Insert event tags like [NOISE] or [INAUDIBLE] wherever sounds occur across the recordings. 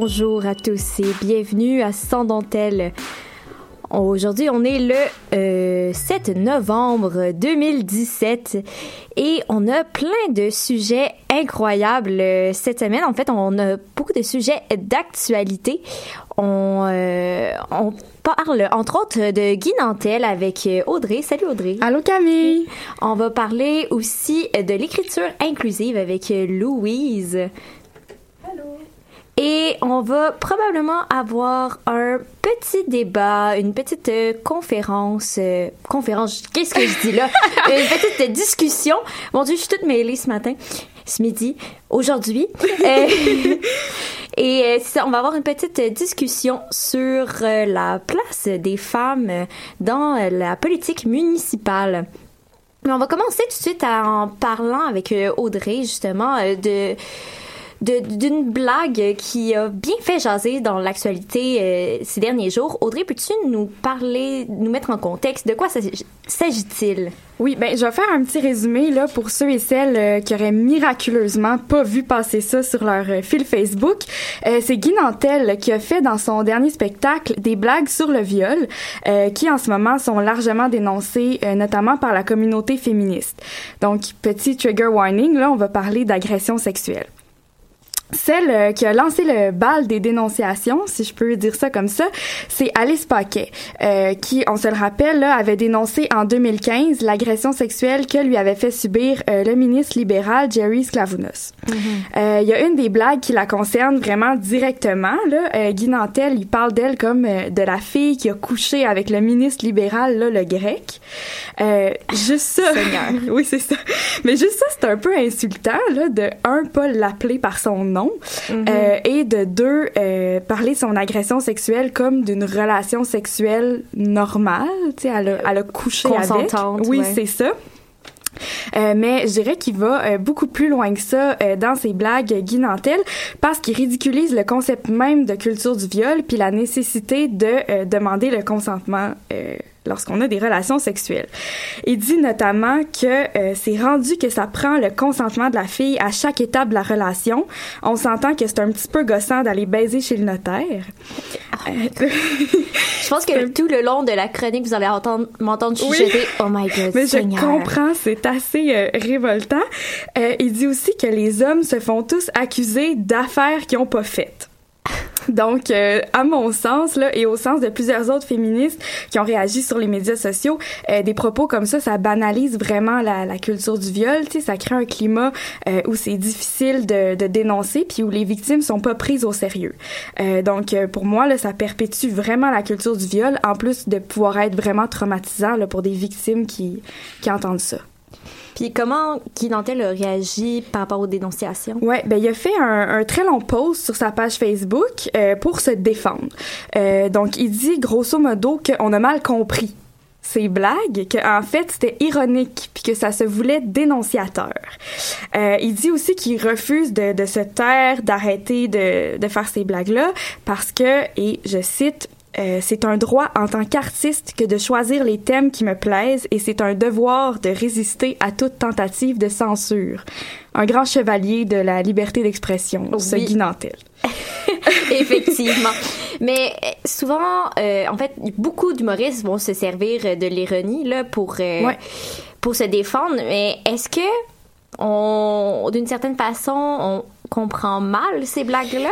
Bonjour à tous et bienvenue à Sans Dentelle. Aujourd'hui, on est le 7 euh, novembre 2017 et on a plein de sujets incroyables euh, cette semaine. En fait, on a beaucoup de sujets d'actualité. On, euh, on parle entre autres de Guy Nantel avec Audrey. Salut Audrey. Allô Camille. On va parler aussi de l'écriture inclusive avec Louise. Et on va probablement avoir un petit débat, une petite euh, conférence. Euh, conférence, qu'est-ce que je dis là? [LAUGHS] [LAUGHS] une petite discussion. Mon Dieu, je suis toute mêlée ce matin, ce midi, aujourd'hui. Euh, [LAUGHS] et ça, on va avoir une petite discussion sur la place des femmes dans la politique municipale. Mais on va commencer tout de suite en parlant avec Audrey, justement, de d'une blague qui a bien fait jaser dans l'actualité euh, ces derniers jours. Audrey, peux-tu nous parler, nous mettre en contexte? De quoi s'agit-il? Oui, ben je vais faire un petit résumé là pour ceux et celles euh, qui auraient miraculeusement pas vu passer ça sur leur euh, fil Facebook. c'est Guy Nantel qui a fait dans son dernier spectacle des blagues sur le viol qui en ce moment sont largement dénoncées notamment par la communauté féministe. Donc petit trigger warning là, on va parler d'agression sexuelle. Celle euh, qui a lancé le bal des dénonciations, si je peux dire ça comme ça, c'est Alice Paquet, euh, qui, on se le rappelle, là, avait dénoncé en 2015 l'agression sexuelle que lui avait fait subir euh, le ministre libéral Jerry Sklavounos. Mm-hmm. Il y a une des blagues qui la concerne vraiment directement. Là, Guy Nantel, il parle d'elle comme de la fille qui a couché avec le ministre libéral, là, le grec. juste ça. [LAUGHS] oui, c'est ça. Mais juste ça, c'est un peu insultant, là, de un, pas l'appeler par son nom Mhm. Euh, et de deux, euh, parler de son agression sexuelle comme d'une relation sexuelle normale, tu sais, elle a, elle a couché avec. Oui, c'est ça. Euh, mais je dirais qu'il va euh, beaucoup plus loin que ça euh, dans ses blagues Guy Nantel parce qu'il ridiculise le concept même de culture du viol puis la nécessité de demander le consentement lorsqu'on a des relations sexuelles. Il dit notamment que c'est rendu que ça prend le consentement de la fille à chaque étape de la relation. On s'entend que c'est un petit peu gossant d'aller baiser chez le notaire. Oh [LAUGHS] je pense que tout le long de la chronique, vous allez entendre m'entendre chuchoter. Oh my God, Mais je comprends, c'est assez euh, révoltant. Euh, il dit aussi que les hommes se font tous accuser d'affaires qu'ils n'ont pas faites. [LAUGHS] Donc, euh, à mon sens, là, et au sens de plusieurs autres féministes qui ont réagi sur les médias sociaux, euh, des propos comme ça, ça banalise vraiment la, culture du viol. Tu sais, ça crée un climat euh, où c'est difficile de, de, dénoncer, puis où les victimes sont pas prises au sérieux. donc, pour moi, là, ça perpétue vraiment la culture du viol, en plus de pouvoir être vraiment traumatisant là, pour des victimes qui, qui entendent ça. Comment Guy Nantel a réagi par rapport aux dénonciations? Ouais, ben il a fait un, très long post sur sa page Facebook euh, pour se défendre. Euh, donc il dit grosso modo qu'on a mal compris ces blagues, qu'en fait c'était ironique puis que ça se voulait dénonciateur. Euh, il dit aussi qu'il refuse de, se taire, d'arrêter de faire ces blagues-là parce que, et je cite, euh, c'est un droit en tant qu'artiste que de choisir les thèmes qui me plaisent et c'est un devoir de résister à toute tentative de censure. Un grand chevalier de la liberté d'expression, oui. ce Guinantel. [LAUGHS] Effectivement. Mais euh, souvent, euh, en fait, beaucoup d'humoristes vont se servir de l'ironie là pour euh, ouais. pour se défendre. Mais est-ce que on, d'une certaine façon, on comprend mal ces blagues-là?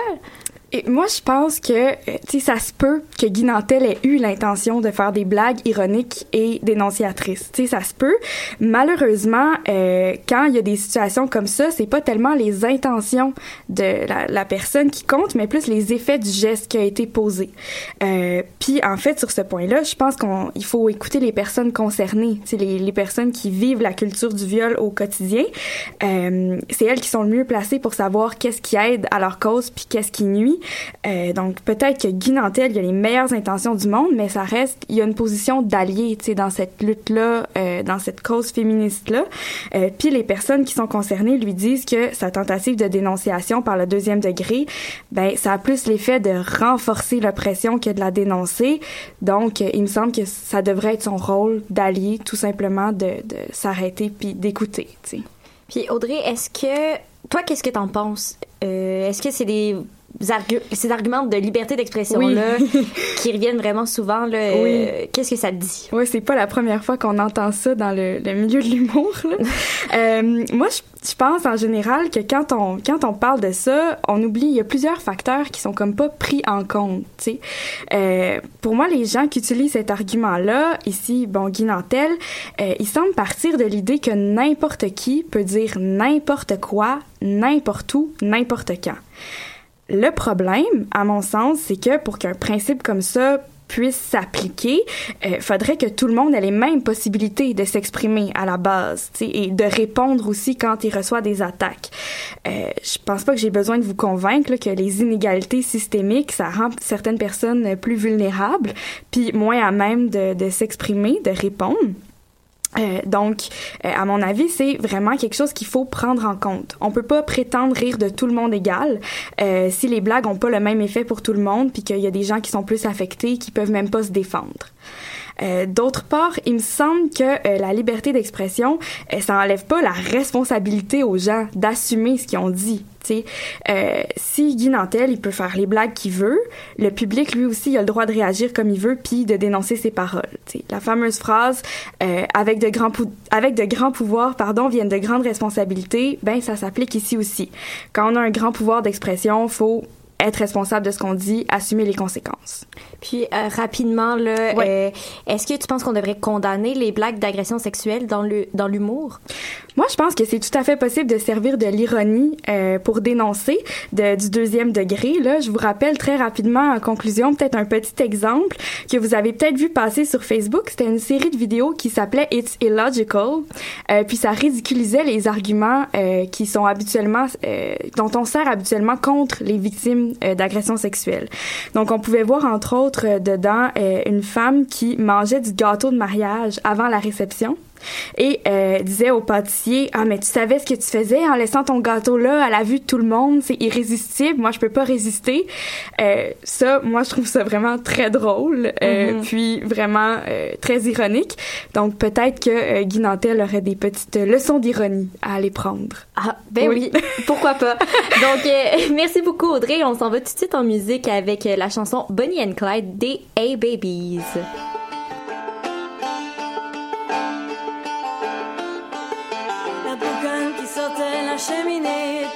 Et moi, je pense que, euh, tu sais, ça se peut que Guy Nantel ait eu l'intention de faire des blagues ironiques et dénonciatrices. Tu sais, ça se peut. Malheureusement, euh, quand il y a des situations comme ça, c'est pas tellement les intentions de la, personne qui compte, mais plus les effets du geste qui a été posé. Euh, Puis, en fait, sur ce point-là, je pense qu'il faut écouter les personnes concernées, tu sais, les, les, personnes qui vivent la culture du viol au quotidien. Euh, c'est elles qui sont le mieux placées pour savoir qu'est-ce qui aide à leur cause puis qu'est-ce qui nuit. Euh, donc peut-être que Guy Nantel, il a les meilleures intentions du monde, mais ça reste, il y a une position d'allié, tu sais, dans cette lutte-là, euh, dans cette cause féministe-là. Euh, puis les personnes qui sont concernées lui disent que sa tentative de dénonciation par le deuxième degré, ben ça a plus l'effet de renforcer l'oppression que de la dénoncer. Donc il me semble que ça devrait être son rôle d'allier, tout simplement de, de s'arrêter puis d'écouter, tu sais. Puis Audrey, est-ce que toi, qu'est-ce que t'en penses? Est-ce que c'est des argu ces arguments de liberté d'expression oui. là [LAUGHS] qui reviennent vraiment souvent là oui. euh, qu'est-ce que ça te dit? Oui, c'est pas la première fois qu'on entend ça dans le, le milieu de l'humour. [LAUGHS] euh, moi, je, je, pense en général que quand on quand on parle de ça, on oublie il y a plusieurs facteurs qui sont comme pas pris en compte. Tu sais, euh, pour moi, les gens qui utilisent cet argument-là, ici, bon, Guy Nantel, euh, ils semblent partir de l'idée que n'importe qui peut dire n'importe quoi, n'importe où, n'importe quand. Le problème, à mon sens, c'est que pour qu'un principe comme ça puisse s'appliquer, euh, faudrait que tout le monde ait les mêmes possibilités de s'exprimer à la base, et de répondre aussi quand il reçoit des attaques. Euh, je pense pas que j'ai besoin de vous convaincre là, que les inégalités systémiques, ça rend certaines personnes plus vulnérables, puis moins à même de, de s'exprimer, de répondre. Euh, donc, euh, à mon avis, c'est vraiment quelque chose qu'il faut prendre en compte. On peut pas prétendre rire de tout le monde égal euh, si les blagues ont pas le même effet pour tout le monde, puis qu'il y a des gens qui sont plus affectés, qui peuvent même pas se défendre. Euh, D'autre part, il me semble que euh, la liberté d'expression, euh, ça enlève pas la responsabilité aux gens d'assumer ce qu'ils ont dit. Euh, si Guy Nantel, il peut faire les blagues qu'il veut, le public, lui aussi, il a le droit de réagir comme il veut puis de dénoncer ses paroles. T'sais. La fameuse phrase euh, avec de grands avec de grands pouvoirs, pardon, viennent de grandes responsabilités, ben ça s'applique ici aussi. Quand on a un grand pouvoir d'expression, faut être responsable de ce qu'on dit, assumer les conséquences. Puis euh, rapidement là, ouais. euh, est-ce que tu penses qu'on devrait condamner les blagues d'agression sexuelle dans le dans l'humour? Moi, je pense que c'est tout à fait possible de servir de l'ironie euh, pour dénoncer de, du deuxième degré. Là, je vous rappelle très rapidement en conclusion peut-être un petit exemple que vous avez peut-être vu passer sur Facebook. C'était une série de vidéos qui s'appelait It's Illogical. Puis ça ridiculisait les arguments qui sont habituellement dont on sert habituellement contre les victimes euh, d'agression sexuelle. Donc on pouvait voir entre autres dedans euh, une femme qui mangeait du gâteau de mariage avant la réception et euh, disait au pâtissier ah mais tu savais ce que tu faisais en laissant ton gâteau là à la vue de tout le monde? C'est irrésistible moi je peux pas résister euh, ça moi je trouve ça vraiment très drôle euh, Mhm. puis vraiment très ironique donc peut-être que Guy Nantel aurait des petites leçons d'ironie à aller prendre Ah, ben oui, pourquoi pas. [LAUGHS] Donc, merci beaucoup Audrey. On s'en va tout de suite en musique avec la chanson Bonnie and Clyde des A-Babies. La cheminée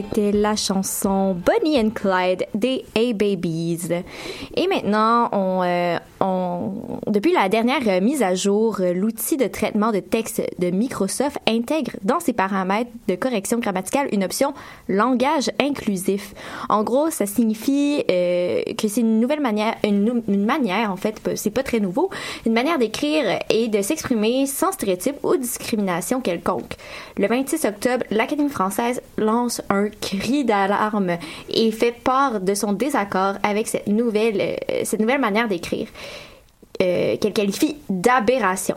c'était la chanson Bonnie and Clyde des A-Babies. Et maintenant, on, euh, on, depuis la dernière euh, mise à jour, euh, l'outil de traitement de texte de Microsoft intègre dans ses paramètres de correction grammaticale une option langage inclusif. En gros, ça signifie euh, que c'est une nouvelle manière, une, manière, en fait, c'est pas très nouveau, une manière d'écrire et de s'exprimer sans stéréotype ou discrimination quelconque. Le 26 octobre, l'Académie française lance un cri d'alarme et fait part de son désaccord avec cette nouvelle, cette nouvelle manière d'écrire, euh, qu'elle qualifie d'aberration.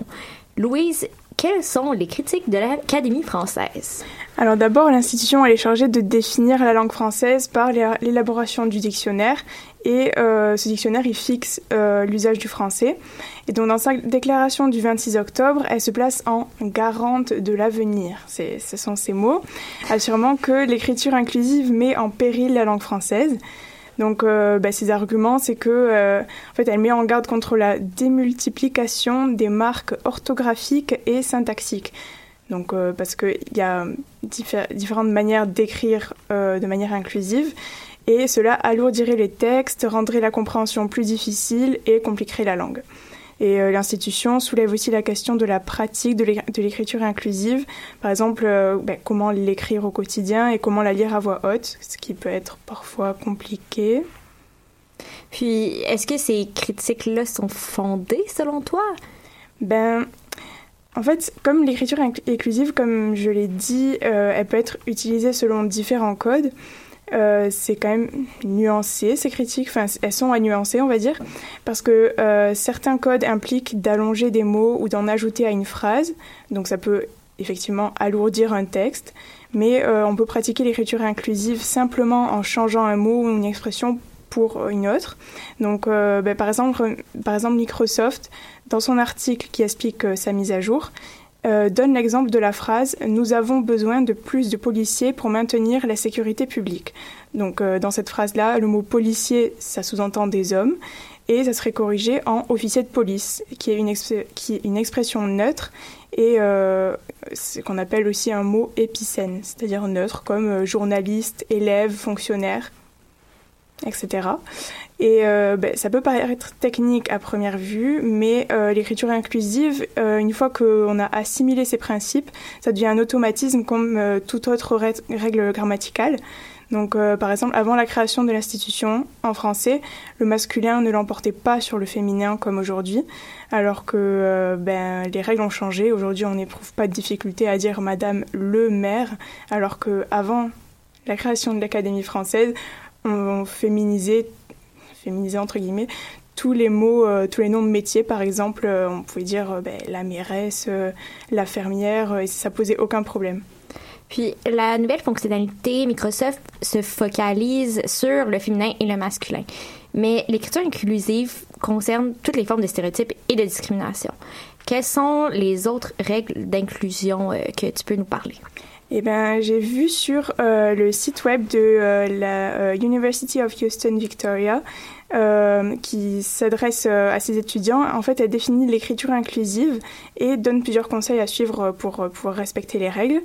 Louise quelles sont les critiques de l'Académie française? Alors d'abord, l'institution est chargée de définir la langue française par l'é- l'élaboration du dictionnaire et euh, ce dictionnaire il fixe euh, l'usage du français. Et donc dans sa déclaration du 26 octobre, elle se place en garante de l'avenir. Ce sont ces mots, assurant que l'écriture inclusive met en péril la langue française. Donc, euh, bah, ses arguments, c'est que, euh, en fait, elle met en garde contre la démultiplication des marques orthographiques et syntaxiques. Donc, euh, parce qu'il y a diffé- différentes manières d'écrire euh, de manière inclusive, et cela alourdirait les textes, rendrait la compréhension plus difficile et compliquerait la langue. Et euh, l'institution soulève aussi la question de la pratique de l'é- de l'écriture inclusive, par exemple euh, ben, comment l'écrire au quotidien et comment la lire à voix haute, ce qui peut être parfois compliqué. Puis, est-ce que ces critiques-là sont fondées selon toi? Ben, en fait, comme l'écriture inc- inclusive, comme je l'ai dit, euh, elle peut être utilisée selon différents codes. Euh, c'est quand même nuancé ces critiques, enfin elles sont à nuancer on va dire, parce que euh, certains codes impliquent d'allonger des mots ou d'en ajouter à une phrase, donc ça peut effectivement alourdir un texte, mais euh, on peut pratiquer l'écriture inclusive simplement en changeant un mot ou une expression pour une autre. Donc ben, par, exemple, par exemple Microsoft, dans son article qui explique sa mise à jour, euh, donne l'exemple de la phrase Nous avons besoin de plus de policiers pour maintenir la sécurité publique. Donc, euh, dans cette phrase-là, le mot policier, ça sous-entend des hommes, et ça serait corrigé en officier de police, qui est une, expression neutre et euh, ce qu'on appelle aussi un mot épicène, c'est-à-dire neutre, comme euh, journaliste, élève, fonctionnaire, etc. Et euh, ben, ça peut paraître technique à première vue, mais euh, l'écriture inclusive, euh, une fois qu'on a assimilé ces principes, ça devient un automatisme comme toute autre rè- règle grammaticale. Donc, par exemple, avant la création de l'institution, en français, le masculin ne l'emportait pas sur le féminin comme aujourd'hui, alors que ben, les règles ont changé. Aujourd'hui, on n'éprouve pas de difficulté à dire Madame le maire, alors que avant la création de l'Académie française, on, on féminisait, féminisait entre guillemets, tous les mots, euh, tous les noms de métiers, par exemple, euh, on pouvait dire euh, ben, la mairesse, la fermière, et ça posait aucun problème. Puis la nouvelle fonctionnalité Microsoft se focalise sur le féminin et le masculin. Mais l'écriture inclusive concerne toutes les formes de stéréotypes et de discrimination. Quelles sont les autres règles d'inclusion que tu peux nous parler? Eh ben, j'ai vu sur euh, le site web de euh, la euh, University of Houston Victoria, qui s'adresse à ses étudiants. En fait, elle définit l'écriture inclusive et donne plusieurs conseils à suivre pour pouvoir respecter les règles.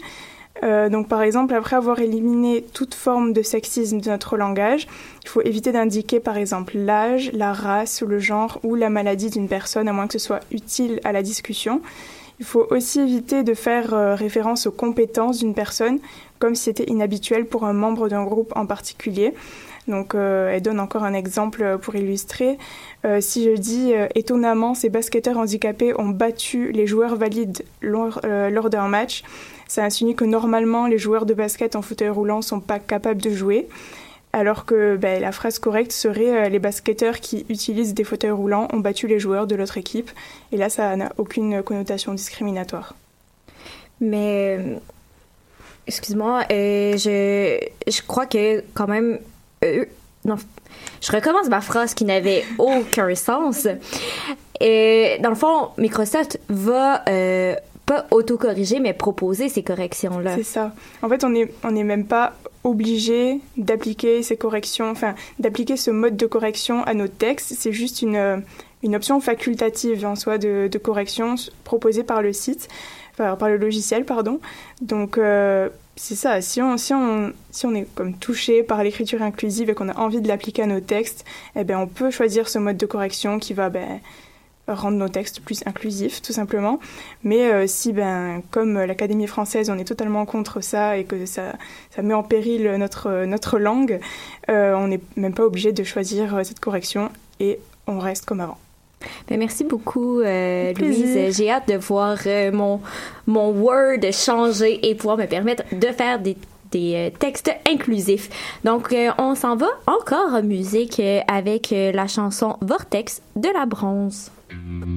Donc, par exemple, après avoir éliminé toute forme de sexisme de notre langage, il faut éviter d'indiquer, par exemple, l'âge, la race, le genre ou la maladie d'une personne, à moins que ce soit utile à la discussion. Il faut aussi éviter de faire euh, référence aux compétences d'une personne, comme si c'était inhabituel pour un membre d'un groupe en particulier. Donc, euh, elle donne encore un exemple euh, pour illustrer. Si je dis étonnamment, ces basketteurs handicapés ont battu les joueurs valides lors, lors d'un match, ça insinue que normalement les joueurs de basket en fauteuil roulant sont pas capables de jouer. Alors que ben, la phrase correcte serait euh, les basketteurs qui utilisent des fauteuils roulants ont battu les joueurs de l'autre équipe. Et là, ça n'a aucune connotation discriminatoire. Mais, excuse-moi, euh, je, je crois que quand même, euh, non, je recommence ma phrase qui n'avait aucun sens. Et dans le fond, Microsoft va pas autocorriger, mais proposer ces corrections-là. C'est ça. En fait, on n'est on est même pas obligé d'appliquer ces corrections, enfin, d'appliquer ce mode de correction à nos textes. C'est juste une, euh, une option facultative en soi de, de correction proposée par le site, par le logiciel, pardon. Donc, euh, c'est ça. Si on, si, on, si on est comme touché par l'écriture inclusive et qu'on a envie de l'appliquer à nos textes, eh ben, on peut choisir ce mode de correction qui va ben, rendre nos textes plus inclusifs, tout simplement. Mais euh, si, ben, comme l'Académie française, on est totalement contre ça et que ça, ça met en péril notre, notre langue, euh, on n'est même pas obligé de choisir euh, cette correction et on reste comme avant. Ben, merci beaucoup, euh. Louise. J'ai hâte de voir mon, mon Word changer et pouvoir me permettre de faire des des textes inclusifs. Donc, euh, on s'en va encore en musique avec la chanson Vortex de la bronze. 嗯嗯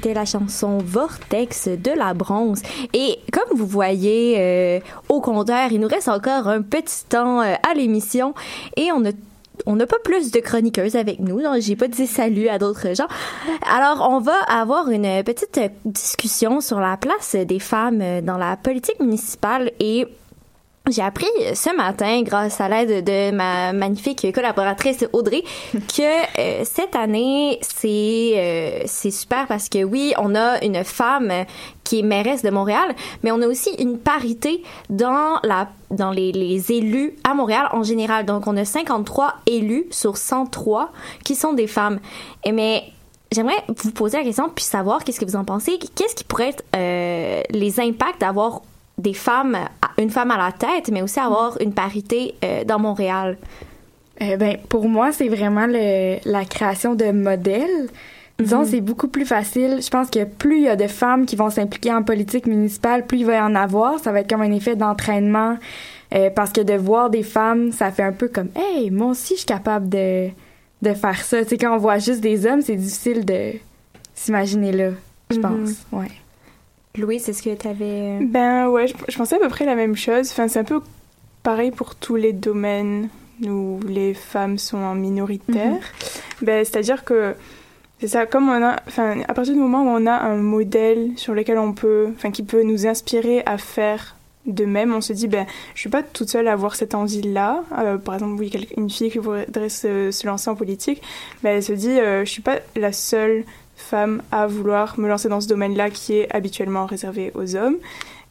c'était la chanson Vortex de la bronze. Et comme vous voyez euh, au compteur, il nous reste encore un petit temps euh, à l'émission et on a on n'a pas plus de chroniqueuses avec nous, donc j'ai pas dit salut à d'autres gens. Alors, on va avoir une petite discussion sur la place des femmes dans la politique municipale et j'ai appris ce matin, grâce à l'aide de ma magnifique collaboratrice Audrey, [LAUGHS] que euh, cette année, c'est euh, c'est super parce que oui, on a une femme qui est mairesse de Montréal, mais on a aussi une parité dans la dans les, les élus à Montréal en général. Donc, on a 53 élus sur 103 qui sont des femmes. Et mais J'aimerais vous poser la question puis savoir qu'est-ce que vous en pensez? Qu'est-ce qui pourrait être euh, les impacts d'avoir des femmes, une femme à la tête, mais aussi avoir une parité euh, dans Montréal? Euh, ben, pour moi, c'est vraiment le, la création de modèles. Disons, Mhm. c'est beaucoup plus facile. Je pense que plus il y a de femmes qui vont s'impliquer en politique municipale, plus il va y en avoir. Ça va être comme un effet d'entraînement. Euh, parce que de voir des femmes, ça fait un peu comme Hey, moi aussi, je suis capable de, de faire ça. Tu sais, quand on voit juste des hommes, c'est difficile de s'imaginer là, je Mhm. pense. Ouais. Louis, c'est ce que tu avais. Ben ouais, je, je pensais à peu près la même chose. Enfin, c'est un peu pareil pour tous les domaines où les femmes sont en minoritaire. Ben, c'est-à-dire que c'est ça, comme on a, enfin, à partir du moment où on a un modèle sur lequel on peut, enfin, qui peut nous inspirer à faire de même, on se dit, ben, je suis pas toute seule à avoir cette envie-là. Euh, par exemple, oui, une fille qui voudrait se, se lancer en politique, ben, elle se dit, euh, je suis pas la seule femme à vouloir me lancer dans ce domaine-là qui est habituellement réservé aux hommes.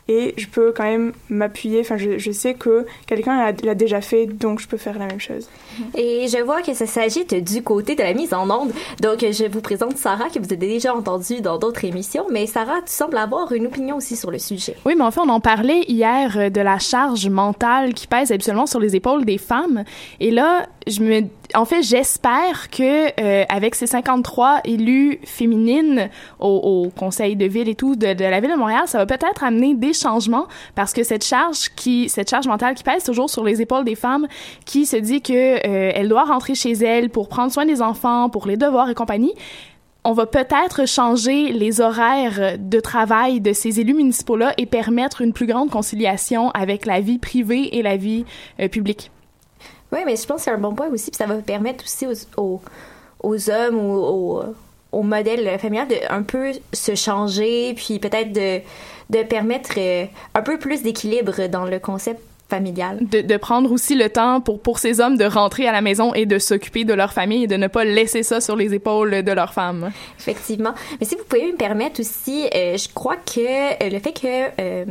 Et je peux quand même m'appuyer, enfin je, je sais que quelqu'un l'a déjà fait, donc je peux faire la même chose. Et je vois que ça s'agite du côté de la mise en onde. Donc, je vous présente Sarah, que vous avez déjà entendue dans d'autres émissions. Mais Sarah, tu sembles avoir une opinion aussi sur le sujet. Oui, mais en fait, on en parlait hier euh, de la charge mentale qui pèse habituellement sur les épaules des femmes. Et là, je me, en fait, j'espère que euh, avec ces 53 élus féminines au, au conseil de ville et tout de, de la ville de Montréal, ça va peut-être amener des changements parce que cette charge qui, cette charge mentale qui pèse toujours sur les épaules des femmes, qui se dit que euh, elle doit rentrer chez elle pour prendre soin des enfants, pour les devoirs et compagnie on va peut-être changer les horaires de travail de ces élus municipaux-là et permettre une plus grande conciliation avec la vie privée et la vie euh, publique. Oui, mais je pense que c'est un bon point aussi. Puis ça va permettre aussi aux, aux, aux hommes ou aux, au modèle familial de un peu se changer, puis peut-être de, de permettre euh, un peu plus d'équilibre dans le concept De, de prendre aussi le temps pour, pour ces hommes de rentrer à la maison et de s'occuper de leur famille et de ne pas laisser ça sur les épaules de leurs femmes. Effectivement. Mais si vous pouvez me permettre aussi, euh, je crois que euh, le fait que euh,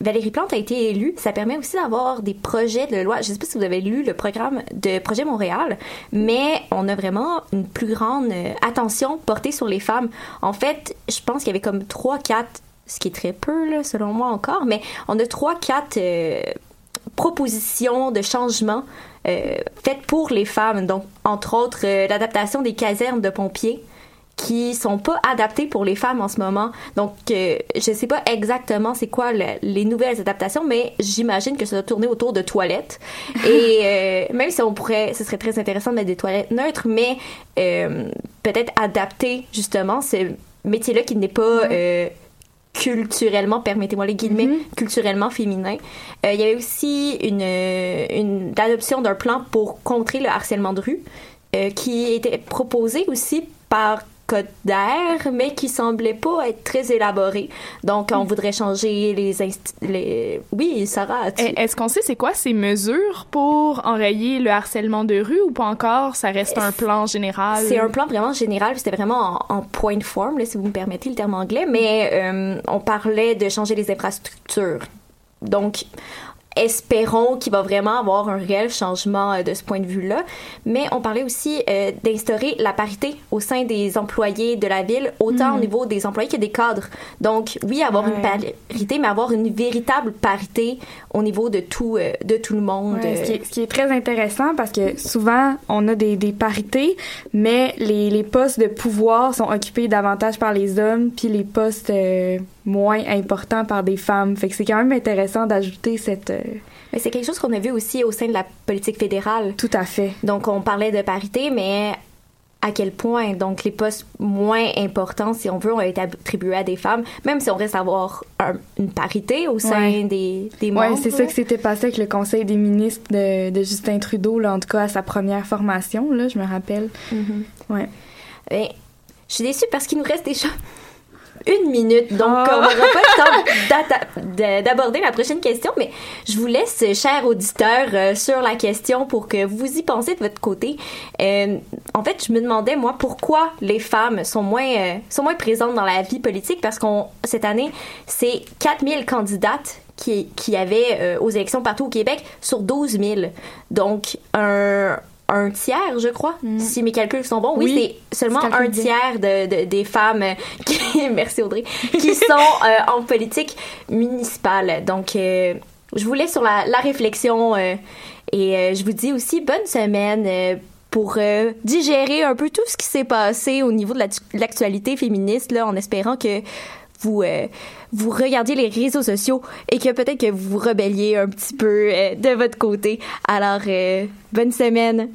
Valérie Plante a été élue, ça permet aussi d'avoir des projets de loi. Je sais pas si vous avez lu le programme de Projet Montréal, mais on a vraiment une plus grande attention portée sur les femmes. En fait, je pense qu'il y avait comme trois, quatre, ce qui est très peu là, selon moi encore, mais on a trois, quatre euh, propositions de changement euh, faites pour les femmes. Donc, entre autres, euh, l'adaptation des casernes de pompiers qui sont pas adaptées pour les femmes en ce moment. Donc, euh, je sais pas exactement c'est quoi le- les nouvelles adaptations, mais j'imagine que ça doit tourner autour de toilettes. Et [LAUGHS] euh, même si on pourrait, ce serait très intéressant de mettre des toilettes neutres, mais peut-être adapter justement ce métier-là qui n'est pas culturellement, permettez-moi les guillemets, culturellement féminin. Euh, il y avait aussi une, une l'adoption d'un plan pour contrer le harcèlement de rue euh, qui était proposé aussi par code d'air, mais qui semblait pas être très élaboré. Donc, on voudrait changer les, insti- les... Oui, Sarah, tu- Eh, Est-ce qu'on sait c'est quoi ces mesures pour enrayer le harcèlement de rue ou pas encore? Ça reste un plan général? C'est un plan vraiment général, c'était vraiment en, en point de forme, là, si vous me permettez le terme anglais, mais euh, on parlait de changer les infrastructures. Donc, espérons qu'il va vraiment avoir un réel changement euh, de ce point de vue-là. Mais on parlait aussi euh, d'instaurer la parité au sein des employés de la ville, autant Mhm. au niveau des employés que des cadres. Donc, oui, avoir une parité, mais avoir une véritable parité au niveau de tout, euh, de tout le monde. Ouais, ce, qui est, ce qui est très intéressant parce que souvent, on a des, des parités, mais les, les postes de pouvoir sont occupés davantage par les hommes, puis les postes euh, moins importants par des femmes. Fait que c'est quand même intéressant d'ajouter cette... euh, Mais c'est quelque chose qu'on a vu aussi au sein de la politique fédérale. Tout à fait. Donc, on parlait de parité, mais à quel point, donc, les postes moins importants, si on veut, ont été attribués à des femmes, même si on reste à avoir un- une parité au sein Ouais. des, des membres. c'est ça qui s'était passé avec le Conseil des ministres de, de Justin Trudeau, là, en tout cas à sa première formation, là, je me rappelle. Mhm. Ouais. Ben, je suis déçue parce qu'il nous reste déjà une minute, donc Ah. on n'aura pas le temps d'aborder la prochaine question, mais je vous laisse, chers auditeurs, euh, sur la question pour que vous y pensez de votre côté. Euh, en fait, je me demandais, moi, pourquoi les femmes sont moins, euh, sont moins présentes dans la vie politique, parce qu'on cette année, c'est 4000 candidates qui, qui avaient aux élections partout au Québec sur 12 000. Donc, un, un tiers, je crois, si mes calculs sont bons. Oui, Mm. Oui, c'est seulement un tiers de, de- des femmes [LAUGHS] qui, merci Audrey, qui sont [LAUGHS] euh, en politique municipale. Donc, euh, je vous laisse sur la, la réflexion euh, et je vous dis aussi bonne semaine. pour euh, digérer un peu tout ce qui s'est passé au niveau de la- l'actualité féministe, là, en espérant que vous euh, vous regardiez les réseaux sociaux et que peut-être que vous vous rebelliez un petit peu euh, de votre côté. Alors, euh, bonne semaine.